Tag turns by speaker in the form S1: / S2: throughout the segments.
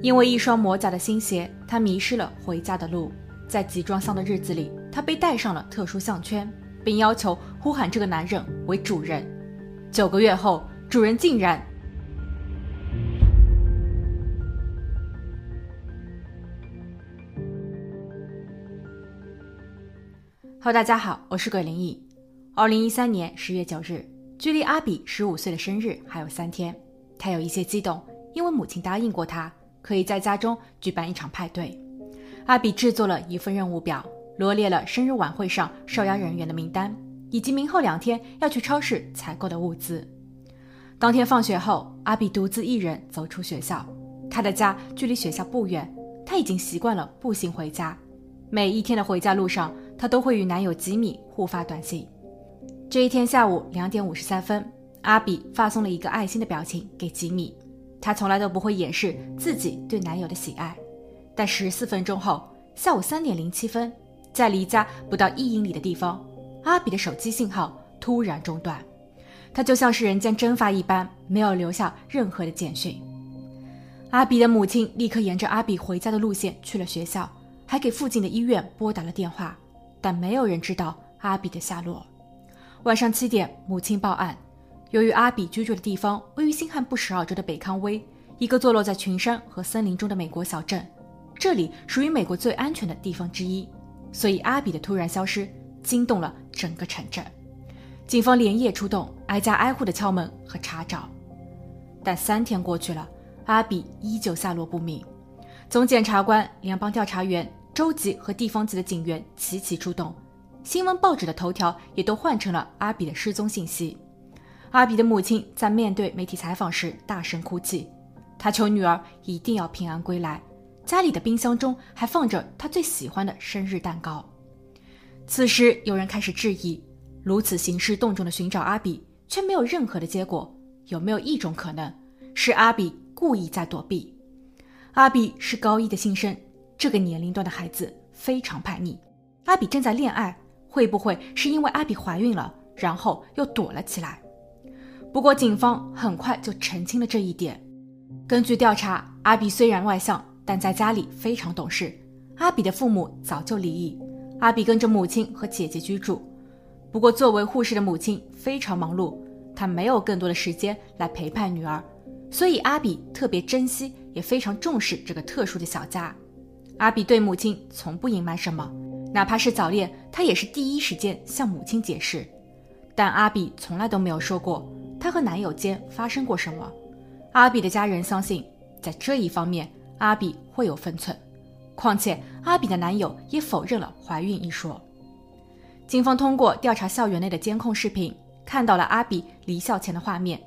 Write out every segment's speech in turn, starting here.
S1: 因为一双磨脚的新鞋，他迷失了回家的路。在集装箱的日子里，他被戴上了特殊项圈，并要求呼喊这个男人为主人。九个月后，主人竟然……哈喽，大家好，我是鬼灵异。二零一三年十月九日，距离阿比十五岁的生日还有三天，他有一些激动，因为母亲答应过他。可以在家中举办一场派对。阿比制作了一份任务表，罗列了生日晚会上受邀人员的名单，以及明后两天要去超市采购的物资。当天放学后，阿比独自一人走出学校。他的家距离学校不远，他已经习惯了步行回家。每一天的回家路上，他都会与男友吉米互发短信。这一天下午两点五十三分，阿比发送了一个爱心的表情给吉米。她从来都不会掩饰自己对男友的喜爱，但十四分钟后，下午三点零七分，在离家不到一英里的地方，阿比的手机信号突然中断，他就像是人间蒸发一般，没有留下任何的简讯。阿比的母亲立刻沿着阿比回家的路线去了学校，还给附近的医院拨打了电话，但没有人知道阿比的下落。晚上七点，母亲报案。由于阿比居住的地方位于新罕布什尔州的北康威，一个坐落在群山和森林中的美国小镇，这里属于美国最安全的地方之一，所以阿比的突然消失惊动了整个城镇。警方连夜出动，挨家挨户的敲门和查找。但三天过去了，阿比依旧下落不明。总检察官、联邦调查员、州级和地方级的警员齐齐出动，新闻报纸的头条也都换成了阿比的失踪信息。阿比的母亲在面对媒体采访时大声哭泣，她求女儿一定要平安归来。家里的冰箱中还放着她最喜欢的生日蛋糕。此时，有人开始质疑：如此兴师动众的寻找阿比，却没有任何的结果，有没有一种可能是阿比故意在躲避？阿比是高一的新生，这个年龄段的孩子非常叛逆。阿比正在恋爱，会不会是因为阿比怀孕了，然后又躲了起来？不过，警方很快就澄清了这一点。根据调查，阿比虽然外向，但在家里非常懂事。阿比的父母早就离异，阿比跟着母亲和姐姐居住。不过，作为护士的母亲非常忙碌，她没有更多的时间来陪伴女儿，所以阿比特别珍惜，也非常重视这个特殊的小家。阿比对母亲从不隐瞒什么，哪怕是早恋，他也是第一时间向母亲解释。但阿比从来都没有说过。她和男友间发生过什么？阿比的家人相信，在这一方面，阿比会有分寸。况且，阿比的男友也否认了怀孕一说。警方通过调查校园内的监控视频，看到了阿比离校前的画面。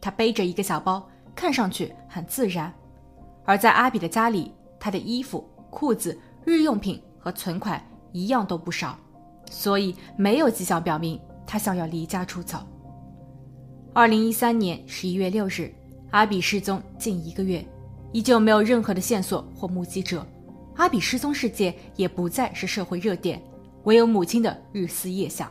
S1: 她背着一个小包，看上去很自然。而在阿比的家里，她的衣服、裤子、日用品和存款一样都不少，所以没有迹象表明她想要离家出走。二零一三年十一月六日，阿比失踪近一个月，依旧没有任何的线索或目击者。阿比失踪事件也不再是社会热点，唯有母亲的日思夜想。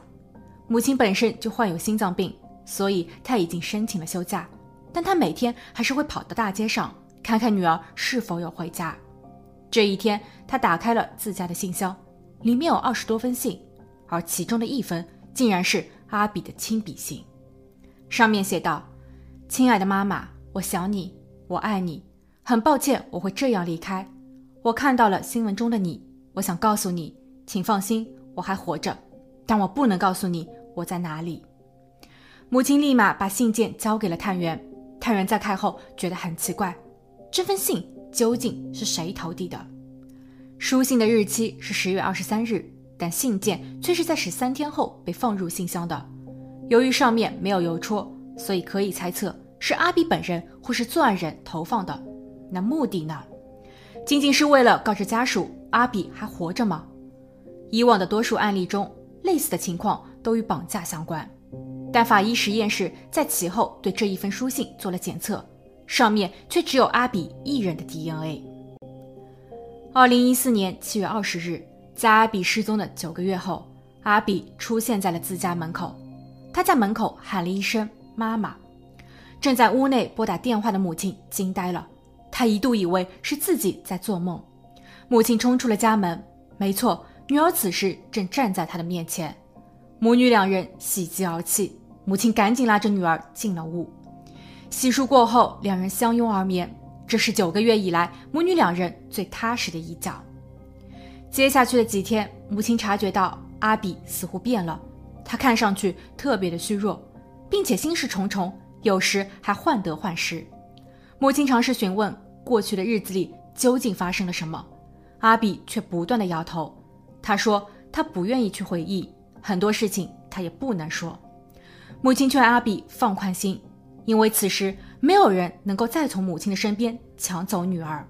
S1: 母亲本身就患有心脏病，所以她已经申请了休假，但她每天还是会跑到大街上看看女儿是否有回家。这一天，她打开了自家的信箱，里面有二十多封信，而其中的一封竟然是阿比的亲笔信。上面写道：“亲爱的妈妈，我想你，我爱你。很抱歉我会这样离开。我看到了新闻中的你，我想告诉你，请放心，我还活着。但我不能告诉你我在哪里。”母亲立马把信件交给了探员。探员在看后觉得很奇怪，这封信究竟是谁投递的？书信的日期是十月二十三日，但信件却是在十三天后被放入信箱的。由于上面没有邮戳，所以可以猜测是阿比本人或是作案人投放的。那目的呢？仅仅是为了告知家属阿比还活着吗？以往的多数案例中，类似的情况都与绑架相关。但法医实验室在其后对这一封书信做了检测，上面却只有阿比一人的 DNA。二零一四年七月二十日，在阿比失踪的九个月后，阿比出现在了自家门口。他在门口喊了一声“妈妈”，正在屋内拨打电话的母亲惊呆了。他一度以为是自己在做梦。母亲冲出了家门，没错，女儿此时正站在他的面前。母女两人喜极而泣，母亲赶紧拉着女儿进了屋。洗漱过后，两人相拥而眠。这是九个月以来母女两人最踏实的一觉。接下去的几天，母亲察觉到阿比似乎变了，他看上去特别的虚弱，并且心事重重，有时还患得患失。母亲尝试询问过去的日子里究竟发生了什么，阿比却不断的摇头。他说他不愿意去回忆。很多事情他也不能说，母亲劝阿比放宽心，因为此时没有人能够再从母亲的身边抢走女儿。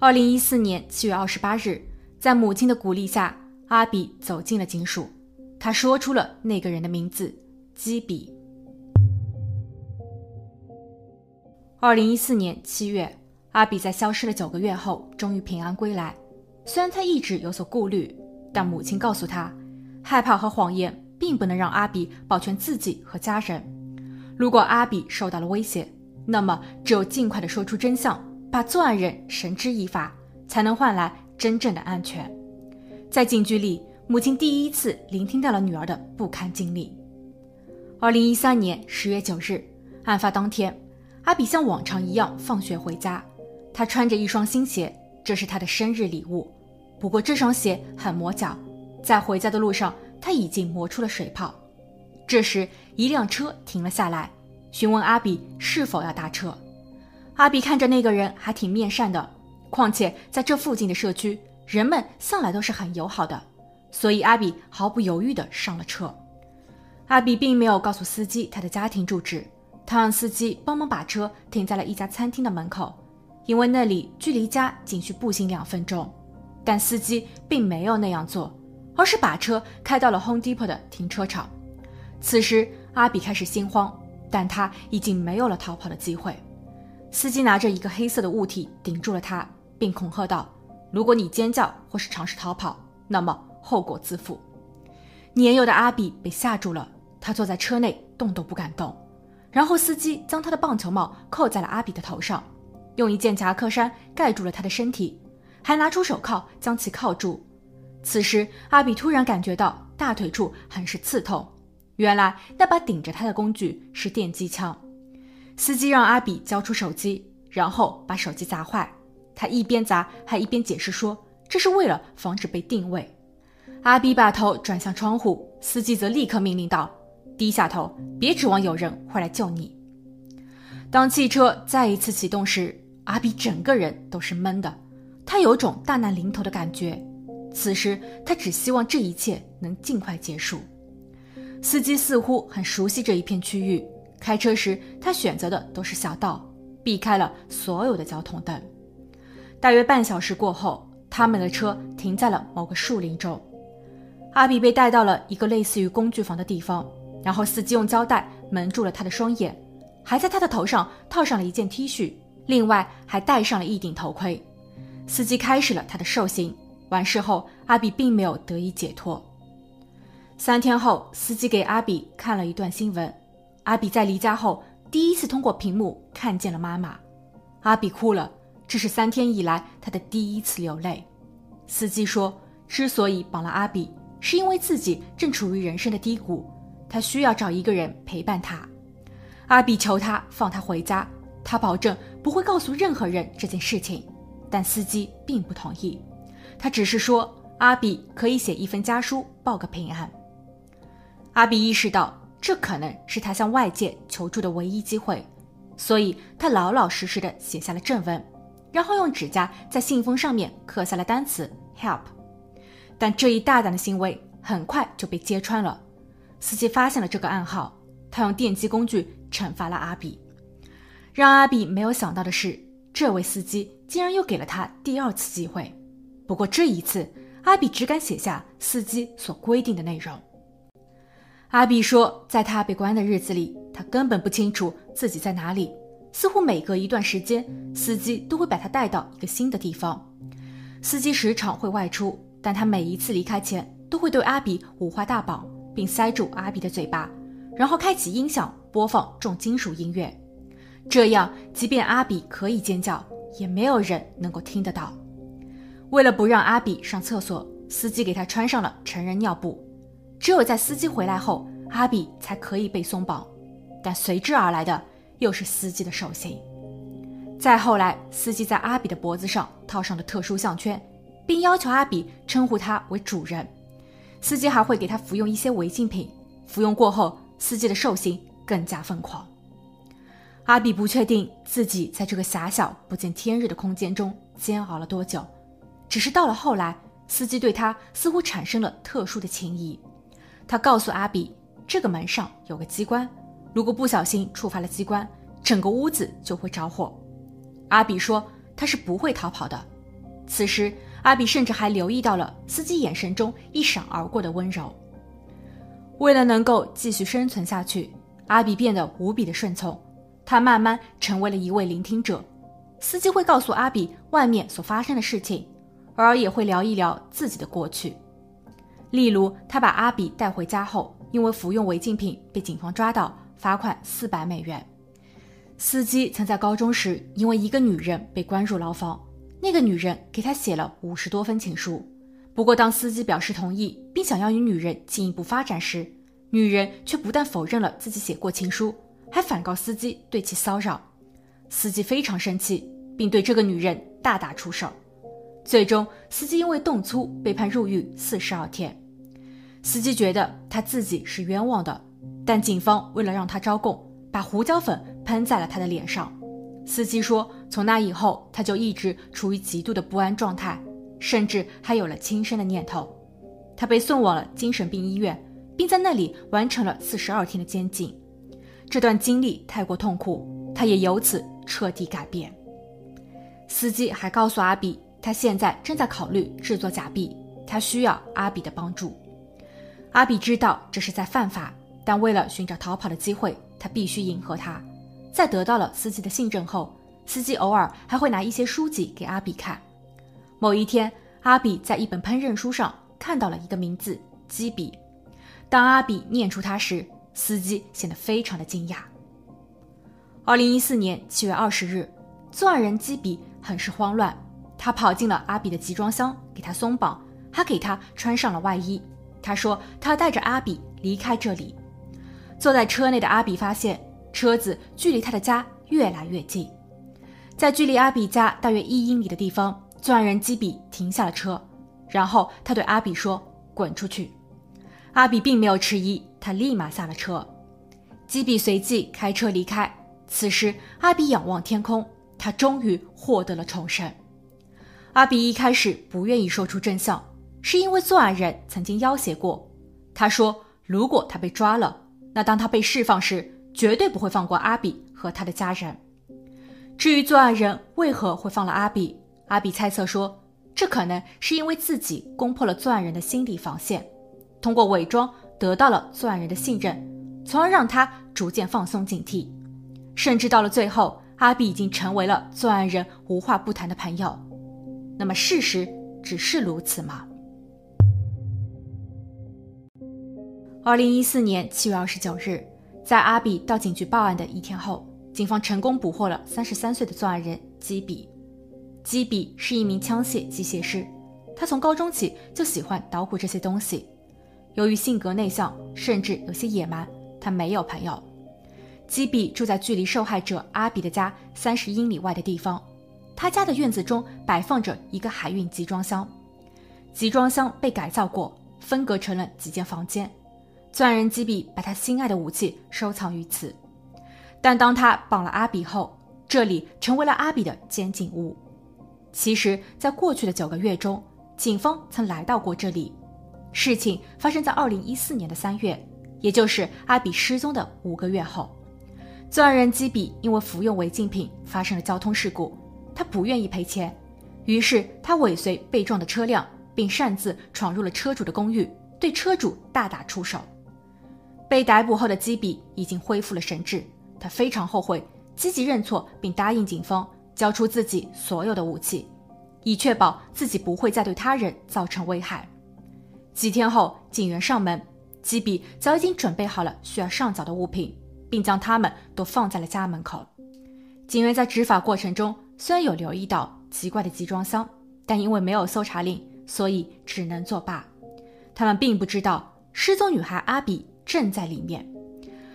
S1: 二零一四年七月二十八日，在母亲的鼓励下，阿比走进了警署，他说出了那个人的名字——基比。二零一四年七月，阿比在消失了九个月后，终于平安归来。虽然他一直有所顾虑，但母亲告诉他。害怕和谎言并不能让阿比保全自己和家人。如果阿比受到了威胁，那么只有尽快的说出真相，把作案人绳之以法，才能换来真正的安全。在警局里，母亲第一次聆听到了女儿的不堪经历。二零一三年十月九日，案发当天，阿比像往常一样放学回家，他穿着一双新鞋，这是他的生日礼物。不过这双鞋很磨脚。在回家的路上，他已经磨出了水泡。这时，一辆车停了下来，询问阿比是否要搭车。阿比看着那个人还挺面善的，况且在这附近的社区，人们向来都是很友好的，所以阿比毫不犹豫地上了车。阿比并没有告诉司机他的家庭住址，他让司机帮忙把车停在了一家餐厅的门口，因为那里距离家仅需步行两分钟。但司机并没有那样做。而是把车开到了 Home Depot 的停车场。此时，阿比开始心慌，但他已经没有了逃跑的机会。司机拿着一个黑色的物体顶住了他，并恐吓道：“如果你尖叫或是尝试逃跑，那么后果自负。”年幼的阿比被吓住了，他坐在车内动都不敢动。然后，司机将他的棒球帽扣在了阿比的头上，用一件夹克衫盖住了他的身体，还拿出手铐将其铐住。此时，阿比突然感觉到大腿处很是刺痛。原来那把顶着他的工具是电击枪。司机让阿比交出手机，然后把手机砸坏。他一边砸还一边解释说：“这是为了防止被定位。”阿比把头转向窗户，司机则立刻命令道：“低下头，别指望有人会来救你。”当汽车再一次启动时，阿比整个人都是闷的，他有种大难临头的感觉。此时，他只希望这一切能尽快结束。司机似乎很熟悉这一片区域，开车时他选择的都是小道，避开了所有的交通灯。大约半小时过后，他们的车停在了某个树林中。阿比被带到了一个类似于工具房的地方，然后司机用胶带蒙住了他的双眼，还在他的头上套上了一件 T 恤，另外还戴上了一顶头盔。司机开始了他的受刑。完事后，阿比并没有得以解脱。三天后，司机给阿比看了一段新闻。阿比在离家后第一次通过屏幕看见了妈妈。阿比哭了，这是三天以来他的第一次流泪。司机说，之所以绑了阿比，是因为自己正处于人生的低谷，他需要找一个人陪伴他。阿比求他放他回家，他保证不会告诉任何人这件事情，但司机并不同意。他只是说，阿比可以写一封家书报个平安。阿比意识到，这可能是他向外界求助的唯一机会，所以他老老实实的写下了正文，然后用指甲在信封上面刻下了单词 “help”。但这一大胆的行为很快就被揭穿了。司机发现了这个暗号，他用电击工具惩罚了阿比。让阿比没有想到的是，这位司机竟然又给了他第二次机会。不过这一次，阿比只敢写下司机所规定的内容。阿比说，在他被关的日子里，他根本不清楚自己在哪里，似乎每隔一段时间，司机都会把他带到一个新的地方。司机时常会外出，但他每一次离开前，都会对阿比五花大绑，并塞住阿比的嘴巴，然后开启音响播放重金属音乐。这样即便阿比可以尖叫，也没有人能够听得到。为了不让阿比上厕所，司机给他穿上了成人尿布。只有在司机回来后，阿比才可以被松绑。但随之而来的又是司机的手刑。再后来，司机在阿比的脖子上套上了特殊项圈，并要求阿比称呼他为主人。司机还会给他服用一些违禁品。服用过后，司机的兽性更加疯狂。阿比不确定自己在这个狭小不见天日的空间中煎熬了多久，只是到了后来，司机对他似乎产生了特殊的情谊。他告诉阿比，这个门上有个机关，如果不小心触发了机关，整个屋子就会着火。阿比说他是不会逃跑的。此时，阿比甚至还留意到了司机眼神中一闪而过的温柔。为了能够继续生存下去，阿比变得无比的顺从。他慢慢成为了一位聆听者。司机会告诉阿比外面所发生的事情，偶尔也会聊一聊自己的过去。例如，他把阿比带回家后，因为服用违禁品被警方抓到，罚款四百美元。司机曾在高中时因为一个女人被关入牢房，那个女人给他写了五十多封情书。不过，当司机表示同意，并想要与女人进一步发展时，女人却不但否认了自己写过情书，还反告司机对其骚扰。司机非常生气，并对这个女人大打出手。最终，司机因为动粗被判入狱四十二天。司机觉得他自己是冤枉的，但警方为了让他招供，把胡椒粉喷在了他的脸上。司机说，从那以后，他就一直处于极度的不安状态。甚至还有了轻生的念头，他被送往了精神病医院，并在那里完成了四十二天的监禁。这段经历太过痛苦，他也由此彻底改变。司机还告诉阿比，他现在正在考虑制作假币，他需要阿比的帮助。阿比知道这是在犯法，但为了寻找逃跑的机会，他必须迎合他。在得到了司机的信任后，司机偶尔还会拿一些书籍给阿比看。某一天，阿比在一本烹饪书上看到了一个名字“基比”。当阿比念出它时，司机显得非常的惊讶。二零一四年七月二十日，作案人基比很是慌乱，他跑进了阿比的集装箱，给他松绑，还给他穿上了外衣。他说他要带着阿比离开这里。坐在车内的阿比发现车子距离他的家越来越近，在距离阿比家大约一英里的地方。作案人基比停下了车，然后他对阿比说：“滚出去！”阿比并没有迟疑，他立马下了车。基比随即开车离开。此时，阿比仰望天空，他终于获得了重生。阿比一开始不愿意说出真相，是因为作案人曾经要挟过他，说如果他被抓了，那当他被释放时，绝对不会放过阿比和他的家人。至于作案人为何会放了阿比？阿比猜测说，这可能是因为自己攻破了作案人的心理防线，通过伪装得到了作案人的信任，从而让他逐渐放松警惕，甚至到了最后，阿比已经成为了作案人无话不谈的朋友。那么，事实只是如此吗？二零一四年七月二十九日，在阿比到警局报案的一天后，警方成功捕获了三十三岁的作案人基比。基比是一名枪械机械师，他从高中起就喜欢捣鼓这些东西。由于性格内向，甚至有些野蛮，他没有朋友。基比住在距离受害者阿比的家三十英里外的地方，他家的院子中摆放着一个海运集装箱，集装箱被改造过，分隔成了几间房间。作案人基比把他心爱的武器收藏于此，但当他绑了阿比后，这里成为了阿比的监禁屋。其实，在过去的九个月中，警方曾来到过这里。事情发生在二零一四年的三月，也就是阿比失踪的五个月后。作案人基比因为服用违禁品发生了交通事故，他不愿意赔钱，于是他尾随被撞的车辆，并擅自闯入了车主的公寓，对车主大打出手。被逮捕后的基比已经恢复了神智，他非常后悔，积极认错，并答应警方。交出自己所有的武器，以确保自己不会再对他人造成危害。几天后，警员上门，基比早已经准备好了需要上缴的物品，并将他们都放在了家门口。警员在执法过程中虽然有留意到奇怪的集装箱，但因为没有搜查令，所以只能作罢。他们并不知道失踪女孩阿比正在里面，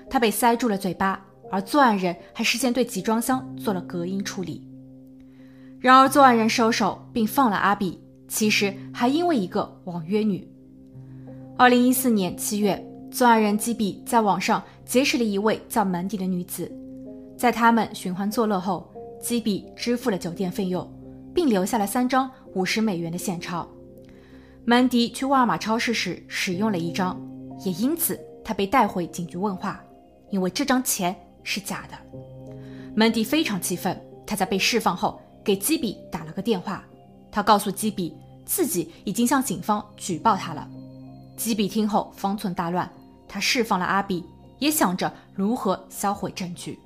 S1: 她被塞住了嘴巴，而作案人还事先对集装箱做了隔音处理。然而，作案人收手并放了阿比，其实还因为一个网约女。二零一四年七月，作案人基比在网上结识了一位叫门迪的女子。在他们寻欢作乐后，基比支付了酒店费用，并留下了三张五十美元的现钞。曼迪去沃尔玛超市时使用了一张，也因此他被带回警局问话，因为这张钱是假的。门迪非常气愤，他在被释放后给基比打了个电话，他告诉基比自己已经向警方举报他了。基比听后方寸大乱，他释放了阿比，也想着如何销毁证据。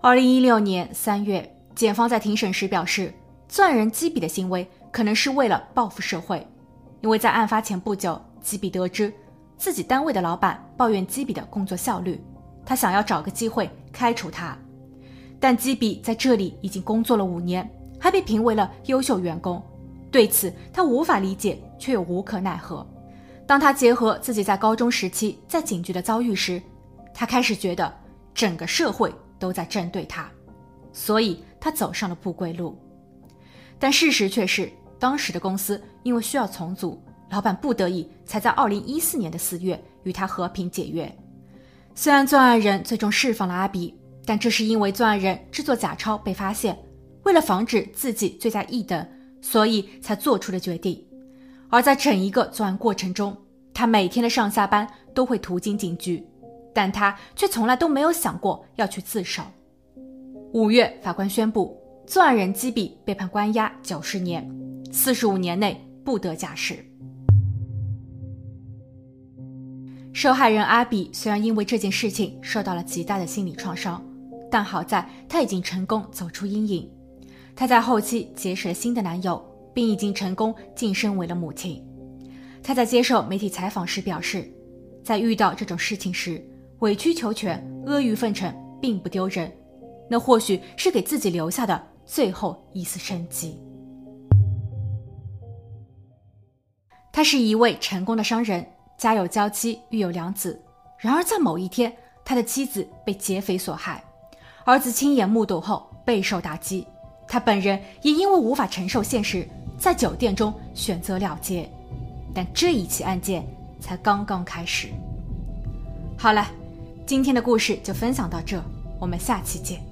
S1: 二零一六年三月，检方在庭审时表示，作案人基比的行为可能是为了报复社会，因为在案发前不久，基比得知自己单位的老板抱怨基比的工作效率，他想要找个机会开除他。但基比在这里已经工作了五年，还被评为了优秀员工，对此他无法理解，却又无可奈何。当他结合自己在高中时期在警局的遭遇时，他开始觉得整个社会。都在针对他，所以他走上了不归路。但事实却是，当时的公司因为需要重组，老板不得已才在二零一四年的四月与他和平解约。虽然作案人最终释放了阿比，但这是因为作案人制作假钞被发现，为了防止自己罪在一等，所以才做出的决定。而在整一个作案过程中，他每天的上下班都会途经警局。但他却从来都没有想过要去自首。五月，法官宣布，作案人基比被判关押九十年，四十五年内不得假释。受害人阿比虽然因为这件事情受到了极大的心理创伤，但好在她已经成功走出阴影。她在后期结识了新的男友，并已经成功晋升为了母亲。她在接受媒体采访时表示，在遇到这种事情时。委曲求全、阿谀奉承并不丢人，那或许是给自己留下的最后一丝生机。他是一位成功的商人，家有娇妻，育有两子。然而在某一天，他的妻子被劫匪所害，儿子亲眼目睹后备受打击，他本人也因为无法承受现实，在酒店中选择了结。但这一起案件才刚刚开始。好了。今天的故事就分享到这，我们下期见。